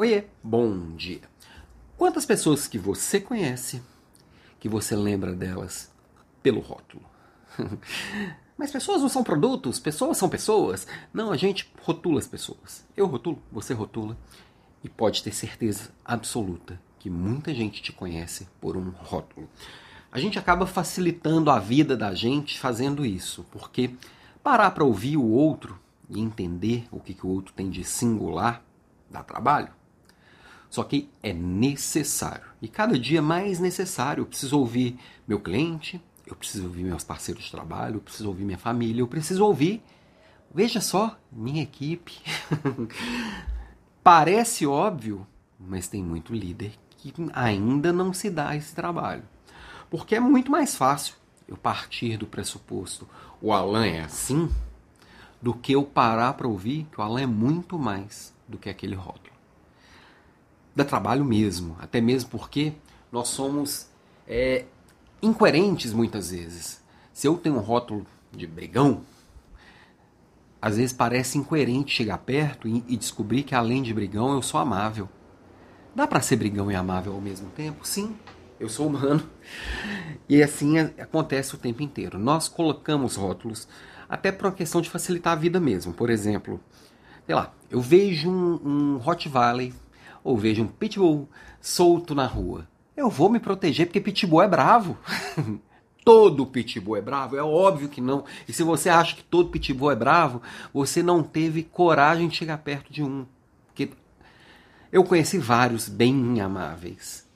Oiê, bom dia. Quantas pessoas que você conhece que você lembra delas pelo rótulo? Mas pessoas não são produtos, pessoas são pessoas. Não, a gente rotula as pessoas. Eu rotulo, você rotula. E pode ter certeza absoluta que muita gente te conhece por um rótulo. A gente acaba facilitando a vida da gente fazendo isso, porque parar para ouvir o outro e entender o que, que o outro tem de singular dá trabalho. Só que é necessário. E cada dia mais necessário. Eu preciso ouvir meu cliente, eu preciso ouvir meus parceiros de trabalho, eu preciso ouvir minha família, eu preciso ouvir, veja só, minha equipe. Parece óbvio, mas tem muito líder que ainda não se dá esse trabalho. Porque é muito mais fácil eu partir do pressuposto o Alan é assim, do que eu parar para ouvir que o Alan é muito mais do que aquele rótulo dá trabalho mesmo, até mesmo porque nós somos é, incoerentes muitas vezes. Se eu tenho um rótulo de brigão, às vezes parece incoerente chegar perto e, e descobrir que além de brigão eu sou amável. Dá para ser brigão e amável ao mesmo tempo? Sim, eu sou humano. E assim acontece o tempo inteiro. Nós colocamos rótulos até por uma questão de facilitar a vida mesmo. Por exemplo, sei lá, eu vejo um, um Hot Valley ou vejo um pitbull solto na rua. Eu vou me proteger porque pitbull é bravo. todo pitbull é bravo? É óbvio que não. E se você acha que todo pitbull é bravo, você não teve coragem de chegar perto de um. Porque eu conheci vários bem amáveis.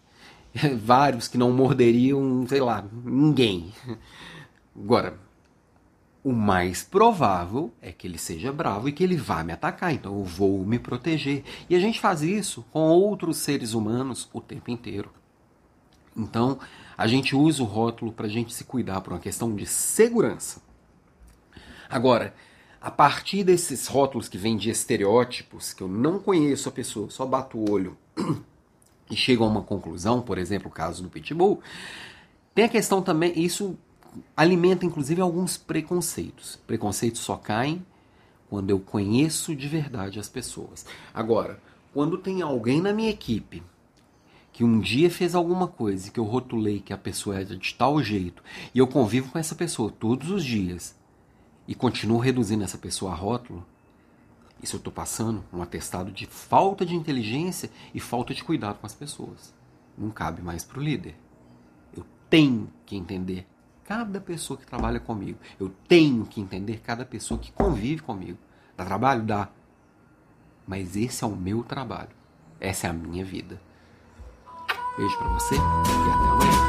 vários que não morderiam, sei lá, ninguém. Agora, o mais provável é que ele seja bravo e que ele vá me atacar, então eu vou me proteger. E a gente faz isso com outros seres humanos o tempo inteiro. Então, a gente usa o rótulo para a gente se cuidar por uma questão de segurança. Agora, a partir desses rótulos que vêm de estereótipos, que eu não conheço a pessoa, só bato o olho e chego a uma conclusão, por exemplo, o caso do Pitbull, tem a questão também, isso alimenta inclusive alguns preconceitos. Preconceitos só caem quando eu conheço de verdade as pessoas. Agora, quando tem alguém na minha equipe que um dia fez alguma coisa que eu rotulei que a pessoa é de tal jeito e eu convivo com essa pessoa todos os dias e continuo reduzindo essa pessoa a rótulo, isso eu estou passando um atestado de falta de inteligência e falta de cuidado com as pessoas. Não cabe mais para o líder. Eu tenho que entender cada pessoa que trabalha comigo. Eu tenho que entender cada pessoa que convive comigo. Dá trabalho? Dá. Mas esse é o meu trabalho. Essa é a minha vida. Beijo para você e até amanhã.